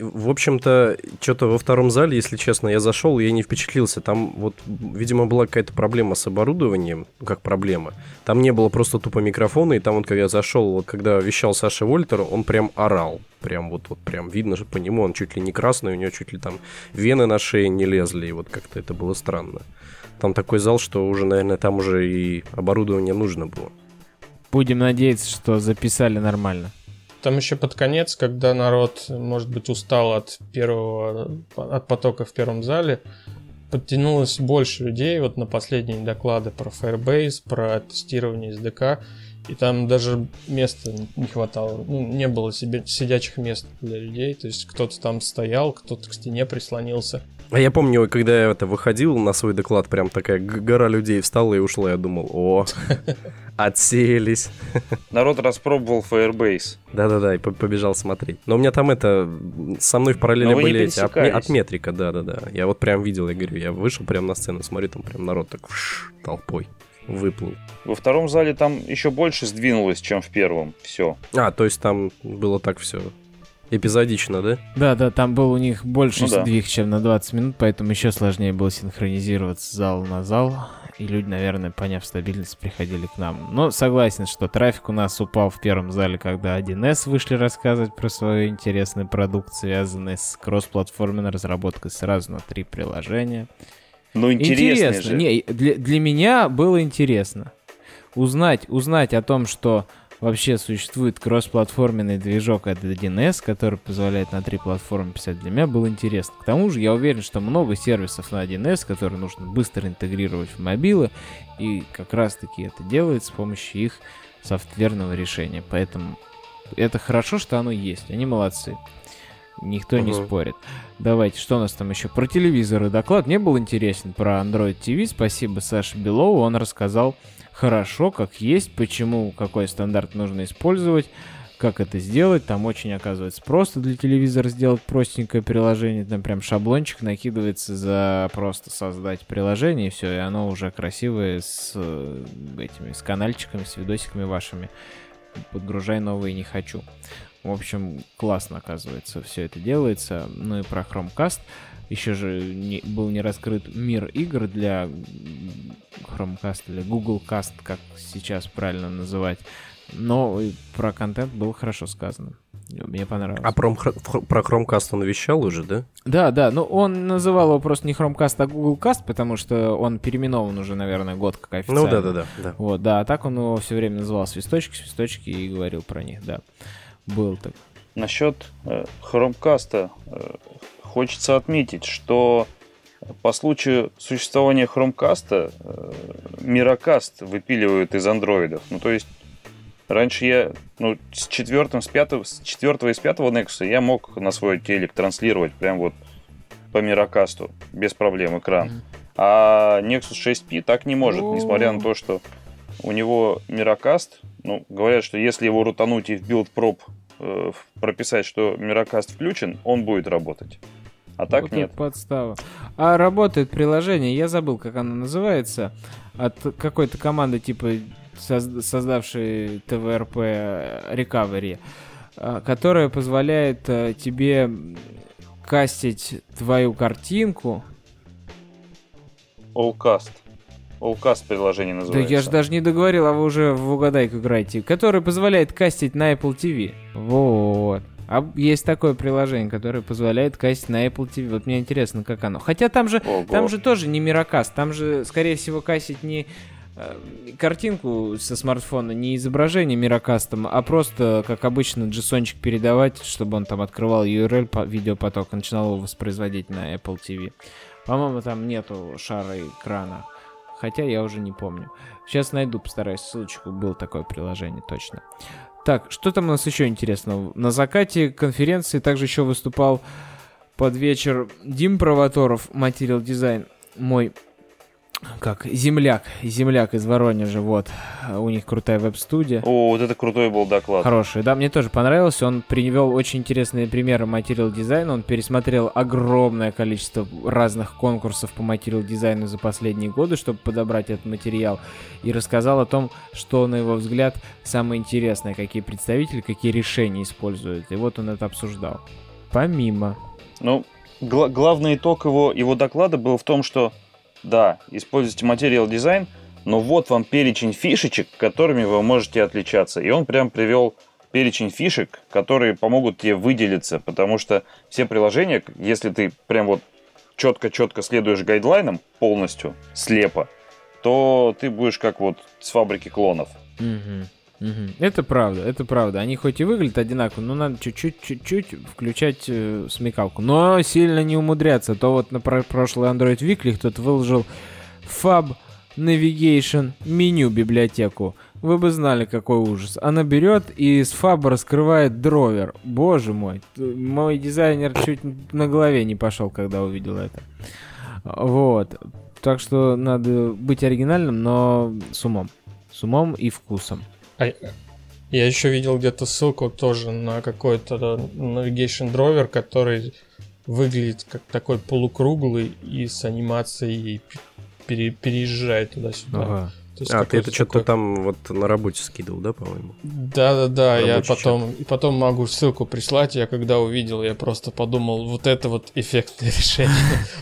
в общем-то, что-то во втором зале, если честно, я зашел, я не впечатлился. Там вот, видимо, была какая-то проблема с оборудованием, как проблема. Там не было просто тупо микрофона, и там вот, когда я зашел, вот когда вещал Саша Вольтер, он прям орал. Прям вот, вот прям видно же по нему, он чуть ли не красный, у него чуть ли там вены на шее не лезли, и вот как-то это было странно. Там такой зал, что уже, наверное, там уже и оборудование нужно было. Будем надеяться, что записали нормально. Там еще под конец, когда народ, может быть, устал от первого, от потока в первом зале, подтянулось больше людей вот на последние доклады про Firebase, про тестирование SDK, и там даже места не хватало, ну, не было себе сидячих мест для людей, то есть кто-то там стоял, кто-то к стене прислонился. А я помню, когда я это выходил на свой доклад, прям такая гора людей встала и ушла. Я думал, о, отселись. Народ распробовал Firebase. Да-да-да, и по- побежал смотреть. Но у меня там это, со мной в параллели были эти от, от метрика, да-да-да. Я вот прям видел, я говорю, я вышел прям на сцену, смотрю, там прям народ так вш, толпой выплыл. Во втором зале там еще больше сдвинулось, чем в первом. Все. А, то есть там было так все эпизодично, да? Да, да, там был у них больше Ну да. сдвиг, чем на 20 минут, поэтому еще сложнее было синхронизироваться зал на зал. И люди, наверное, поняв стабильность, приходили к нам. Но согласен, что трафик у нас упал в первом зале, когда 1С вышли рассказывать про свою интересную продукт, связанную с кроссплатформенной разработкой сразу на три приложения. Ну, интересно, же. Не, для, для меня было интересно узнать, узнать о том, что вообще существует кроссплатформенный движок от 1С, который позволяет на три платформы писать. Для меня было интересно. К тому же я уверен, что много сервисов на 1С, которые нужно быстро интегрировать в мобилы, и как раз-таки это делает с помощью их софтверного решения. Поэтому это хорошо, что оно есть. Они молодцы. Никто не Мгм. спорит. Давайте, что у нас там еще? Про телевизоры доклад не был интересен. Про Android TV. Спасибо Саше Белову. Он рассказал хорошо, как есть, почему, какой стандарт нужно использовать, как это сделать. Там очень, оказывается, просто для телевизора сделать простенькое приложение. Там прям шаблончик накидывается за просто создать приложение, и все, и оно уже красивое с э, этими, с канальчиками, с видосиками вашими. Подгружай новые не хочу. В общем, классно, оказывается, все это делается. Ну и про Chromecast. Еще же не- был не раскрыт мир игр для Chromecast или Google Cast, как сейчас правильно называть. Но про контент было хорошо сказано. Мне понравилось. А про, про Chromecast он вещал уже, да? Да, да, ну он называл его просто не Chromecast, а Google Cast, потому что он переименован уже, наверное, год как официально. Ну да-да-да. да. Вот, да, а так он его все время называл свисточки, свисточки и говорил про них, да. Был так. Насчет э, Chromecast э, хочется отметить, что по случаю существования Chromecast э, Miracast выпиливают из андроидов. Ну, то есть раньше я, ну, с четвертым, с пятого, с четвертого и с пятого Nexus я мог на свой телек транслировать прям вот по Miracast без проблем экран. Мгм. А Nexus 6P так не может, О. несмотря на то, что у него Miracast, ну, говорят, что если его рутануть и в build prop э, прописать, что Miracast включен, он будет работать. А так Вот нет. подстава. А работает приложение, я забыл, как оно называется, от какой-то команды типа соз- создавшей ТВРП Recovery, а, которая позволяет э, тебе кастить твою картинку. Allcast. Allcast приложение Да называется. я же даже не договорил, а вы уже в угадайку играете. Которая позволяет кастить на Apple TV. Вот. А есть такое приложение, которое позволяет кастить на Apple TV. Вот мне интересно, как оно. Хотя там же, Ого. там же тоже не мирокаст. Там же, скорее всего, кастить не э, картинку со смартфона, не изображение мирокастом, а просто, как обычно, JSON-чик передавать, чтобы он там открывал URL по видеопоток и начинал его воспроизводить на Apple TV. По-моему, там нету шара экрана. Хотя я уже не помню. Сейчас найду, постараюсь ссылочку. Было такое приложение, точно. Так, что там у нас еще интересного? На закате конференции также еще выступал под вечер Дим Провоторов, Material Design, мой как, земляк, земляк из Воронежа, вот. У них крутая веб-студия. О, вот это крутой был доклад. Хороший, да, мне тоже понравился. Он привел очень интересные примеры материал дизайна. Он пересмотрел огромное количество разных конкурсов по материал дизайну за последние годы, чтобы подобрать этот материал. И рассказал о том, что, на его взгляд, самое интересное, какие представители, какие решения используют. И вот он это обсуждал. Помимо. Ну, гла- главный итог его, его доклада был в том, что да, используйте материал дизайн, но вот вам перечень фишечек, которыми вы можете отличаться. И он прям привел перечень фишек, которые помогут тебе выделиться, потому что все приложения, если ты прям вот четко-четко следуешь гайдлайнам полностью, слепо, то ты будешь как вот с фабрики клонов. Мгм. Мгм. Это правда, это правда. Они хоть и выглядят одинаково, но надо чуть-чуть, чуть-чуть включать э, смекалку. Но сильно не умудряться. То вот на про- прошлый Android Weekly кто-то выложил Fab Navigation меню библиотеку. Вы бы знали, какой ужас. Она берет и с Fab раскрывает дровер. Боже мой. Мой дизайнер чуть на голове не пошел, когда увидел это. Вот. Так что надо быть оригинальным, но с умом. С умом и вкусом. А я еще видел где-то ссылку тоже на какой-то navigation драйвер, который выглядит как такой полукруглый и с анимацией пере- переезжает туда-сюда. Ага. То есть А, ты это что-то такой- там вот на работе скидывал, да, по-моему? Да-да-да, я потом, и потом могу ссылку прислать, я когда увидел, я просто подумал, вот это вот эффектное решение,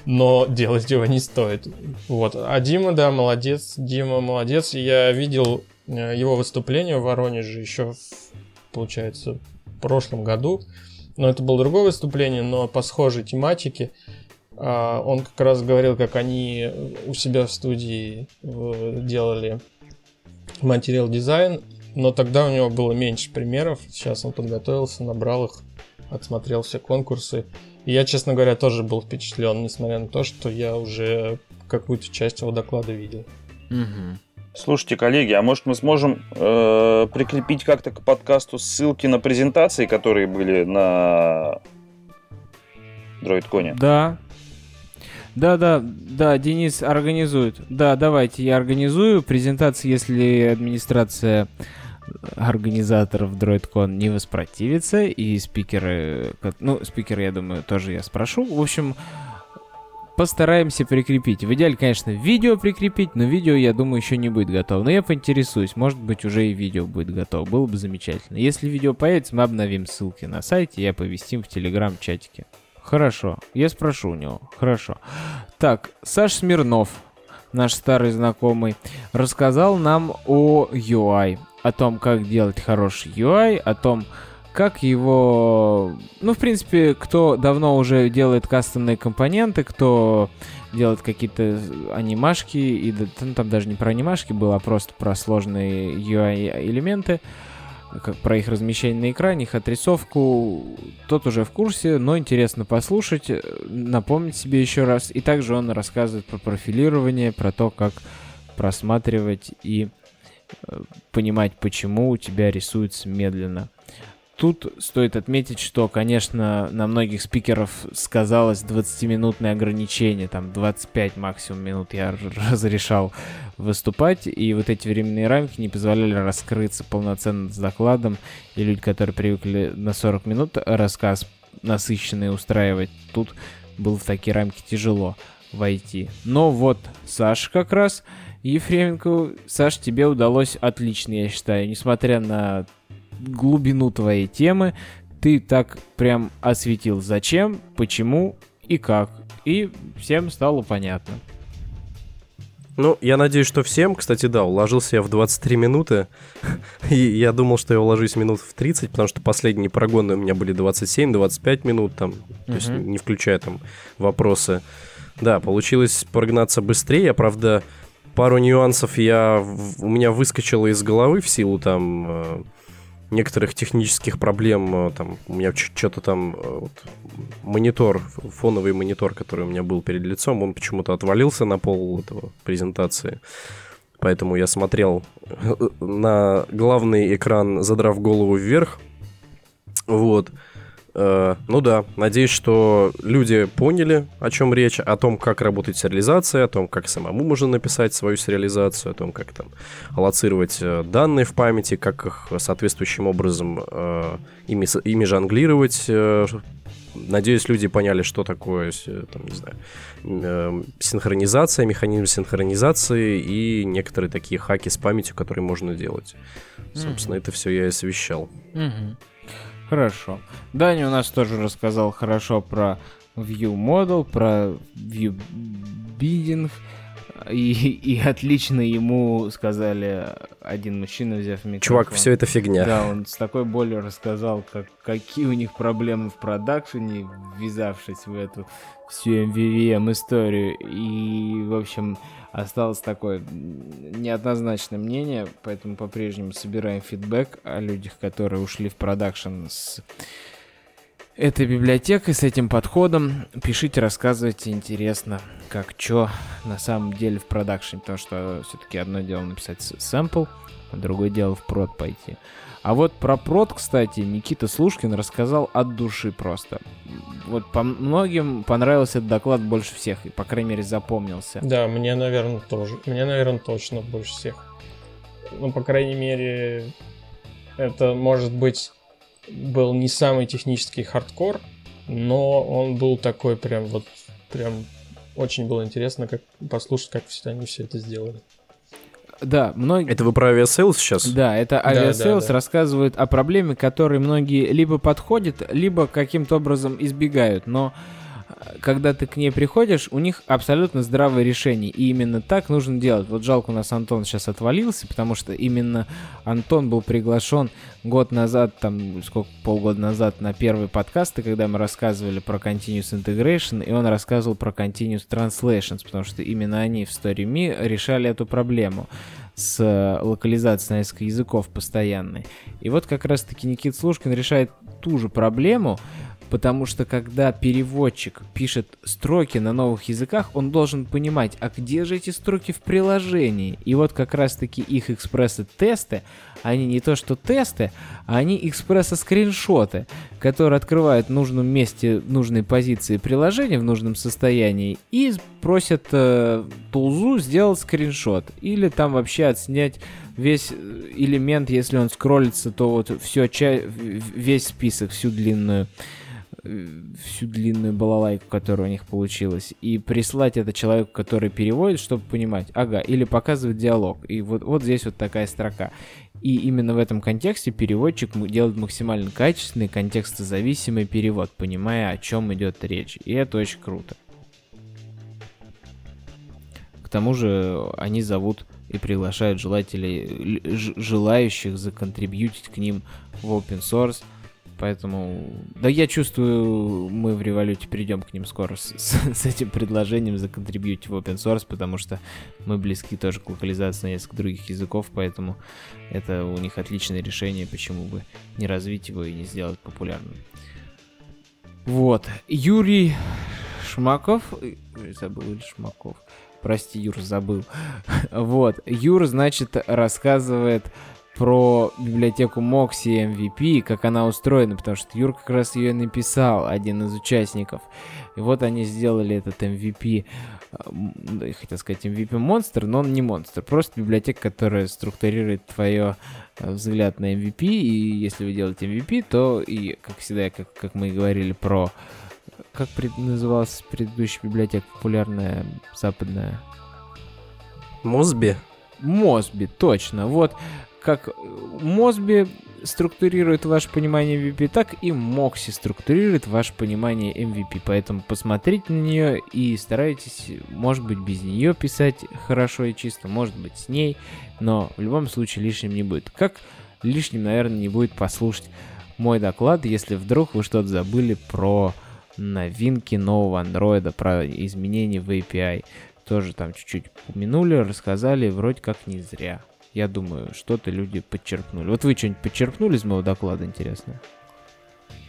но делать его не стоит. Вот, а Дима, да, молодец, Дима молодец, я видел его выступление в Воронеже еще, получается, в прошлом году, но это было другое выступление, но по схожей тематике. А, Он как раз говорил, как они у себя в студии э, делали материал дизайн, но тогда у него было меньше примеров. Сейчас он подготовился, набрал их, отсмотрел все конкурсы. И я, честно говоря, тоже был впечатлен, несмотря на то, что я уже какую-то часть его доклада видел. Мгм. Слушайте, коллеги, а может мы сможем э, прикрепить как-то к подкасту ссылки на презентации, которые были на DroidCon? Да. Да, да, да, Денис организует. Да, давайте, я организую презентацию, если администрация организаторов DroidCon не воспротивится, и спикеры, ну, спикеры, я думаю, тоже я спрошу. В общем, постараемся прикрепить. В идеале, конечно, видео прикрепить, но видео, я думаю, еще не будет готово. Но я поинтересуюсь, может быть, уже и видео будет готово. Было бы замечательно. Если видео появится, мы обновим ссылки на сайте и оповестим в телеграм-чатике. Хорошо, я спрошу у него. Хорошо. Так, Саш Смирнов, наш старый знакомый, рассказал нам о UI, о том, как делать хороший UI, о том, как его... Ну, в принципе, кто давно уже делает кастомные компоненты, кто делает какие-то анимашки, и ну, там даже не про анимашки было, а просто про сложные UI-элементы, как про их размещение на экране, их отрисовку, тот уже в курсе, но интересно послушать, э, напомнить себе еще раз. И также он рассказывает про профилирование, про то, как просматривать и э, понимать, почему у тебя рисуется медленно. Тут стоит отметить, что, конечно, на многих спикеров сказалось 20-минутное ограничение, там 25 максимум минут я разрешал выступать, и вот эти временные рамки не позволяли раскрыться полноценно с докладом, и люди, которые привыкли на 40 минут рассказ насыщенный устраивать, тут было в такие рамки тяжело войти. Но вот Саша как раз, Ефременко, Саш, тебе удалось отлично, я считаю, несмотря на глубину твоей темы, ты так прям осветил зачем, почему и как. И всем стало понятно. Ну, я надеюсь, что всем. Кстати, да, уложился я в 23 минуты. И я думал, что я уложусь минут в 30, потому что последние прогоны у меня были 27-25 минут, там, то есть не включая там вопросы. Да, получилось прогнаться быстрее. Я, правда, пару нюансов я у меня выскочило из головы в силу там э, некоторых технических проблем. Э, там у меня что-то там э, вот, монитор, фоновый монитор, который у меня был перед лицом, он почему-то отвалился на пол этого презентации. Поэтому я смотрел на главный экран, задрав голову вверх. Вот. Э, ну да, надеюсь, что люди поняли, о чем речь, о том, как работает сериализация, о том, как самому можно написать свою сериализацию, о том, как там аллоцировать э, данные в памяти, как их соответствующим образом э, ими, ими жонглировать. Надеюсь, люди поняли, что такое, там, не знаю, синхронизация, механизм синхронизации и некоторые такие хаки с памятью, которые можно делать. Собственно, mm-hmm. это все я и освещал. Mm-hmm. Хорошо. Даня у нас тоже рассказал хорошо про View Model, про View Bidding. И, и отлично ему сказали один мужчина, взяв микрофон. Чувак, все это фигня. Да, он с такой болью рассказал, как, какие у них проблемы в продакшене, ввязавшись в эту всю MVVM историю. И, в общем, осталось такое неоднозначное мнение, поэтому по-прежнему собираем фидбэк о людях, которые ушли в продакшн с этой библиотекой, с этим подходом. Пишите, рассказывайте, интересно, как что на самом деле в продакшне, потому что все-таки одно дело написать сэмпл, другое дело в прод пойти. А вот про прод, кстати, Никита Слушкин рассказал от души просто. Вот по многим понравился этот доклад больше всех, и, по крайней мере, запомнился. Да, мне, наверное, тоже. Мне, наверное, точно больше всех. Ну, по крайней мере, это, может быть, был не самый технический хардкор, но он был такой прям вот, прям очень было интересно как послушать, как все они все это сделали. Да, многие... Это вы про Aviasales сейчас? Да, это Aviasales да, да, да. рассказывает о проблеме, которой многие либо подходят, либо каким-то образом избегают. Но когда ты к ней приходишь, у них абсолютно здравое решение. И именно так нужно делать. Вот жалко, у нас Антон сейчас отвалился, потому что именно Антон был приглашен год назад, там, сколько, полгода назад на первые подкасты, когда мы рассказывали про Continuous Integration, и он рассказывал про Continuous Translations, потому что именно они в StoryMe решали эту проблему с локализацией на несколько языков постоянной. И вот как раз-таки Никит Слушкин решает ту же проблему, Потому что когда переводчик пишет строки на новых языках, он должен понимать, а где же эти строки в приложении. И вот как раз-таки их экспрессы-тесты, они не то что тесты, а они экспрессы-скриншоты, которые открывают в нужном месте, нужной позиции приложения, в нужном состоянии, и просят э, тулзу сделать скриншот. Или там вообще отснять весь элемент, если он скроллится, то вот все, весь список, всю длинную всю длинную балалайку, которая у них получилась, и прислать это человеку, который переводит, чтобы понимать, ага, или показывать диалог. И вот, вот здесь вот такая строка. И именно в этом контексте переводчик делает максимально качественный, контекстозависимый перевод, понимая, о чем идет речь. И это очень круто. К тому же они зовут и приглашают желателей, желающих законтрибьютить к ним в open source – Поэтому, да я чувствую, мы в революте перейдем к ним скоро с, с, с этим предложением законтрибьютить в open source, потому что мы близки тоже к локализации на несколько других языков, поэтому это у них отличное решение, почему бы не развить его и не сделать популярным. Вот. Юрий Шмаков, забыл или Шмаков, прости, Юр, забыл. вот. Юр, значит, рассказывает про библиотеку Moxie MVP, как она устроена, потому что Юр как раз ее написал, один из участников. И вот они сделали этот MVP, я хотел сказать MVP монстр, но он не монстр, просто библиотека, которая структурирует твое э, взгляд на MVP, и если вы делаете MVP, то и, как всегда, как, как мы и говорили про... Как пред, называлась предыдущая библиотека популярная западная? Мосби? Мосби, точно. Вот как Мосби структурирует ваше понимание MVP, так и Мокси структурирует ваше понимание MVP. Поэтому посмотрите на нее и старайтесь, может быть, без нее писать хорошо и чисто, может быть, с ней, но в любом случае лишним не будет. Как лишним, наверное, не будет послушать мой доклад, если вдруг вы что-то забыли про новинки нового андроида, про изменения в API. Тоже там чуть-чуть упомянули, рассказали, вроде как не зря я думаю, что-то люди подчеркнули. Вот вы что-нибудь подчеркнули из моего доклада, интересно?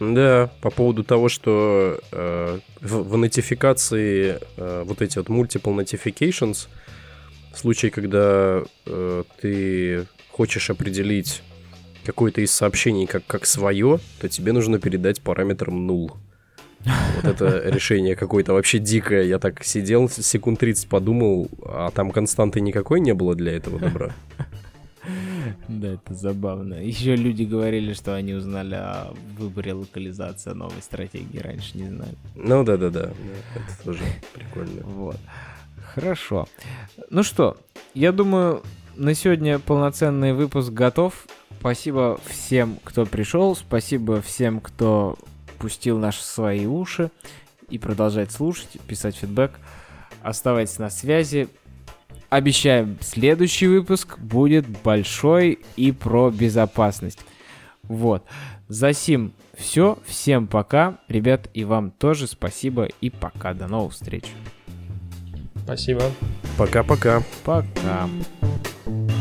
Да, по поводу того, что э, в, в нотификации э, вот эти вот multiple notifications, в случае, когда э, ты хочешь определить какое-то из сообщений как, как свое, то тебе нужно передать параметром null. Вот это решение какое-то вообще дикое. Я так сидел, секунд 30 подумал, а там константы никакой не было для этого добра. Да, это забавно. Еще люди говорили, что они узнали о выборе локализации новой стратегии, раньше не знали. Ну да, да, да. Это тоже прикольно. Вот. Хорошо. Ну что, я думаю, на сегодня полноценный выпуск готов. Спасибо всем, кто пришел. Спасибо всем, кто пустил наши свои уши и продолжает слушать, писать фидбэк. Оставайтесь на связи. Обещаем, следующий выпуск будет большой и про безопасность. Вот. За сим все. Всем пока. Ребят, и вам тоже спасибо и пока. До новых встреч. Спасибо. Пока-пока. Пока. -пока. пока.